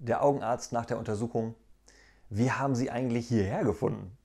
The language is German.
der Augenarzt nach der Untersuchung, wie haben Sie eigentlich hierher gefunden?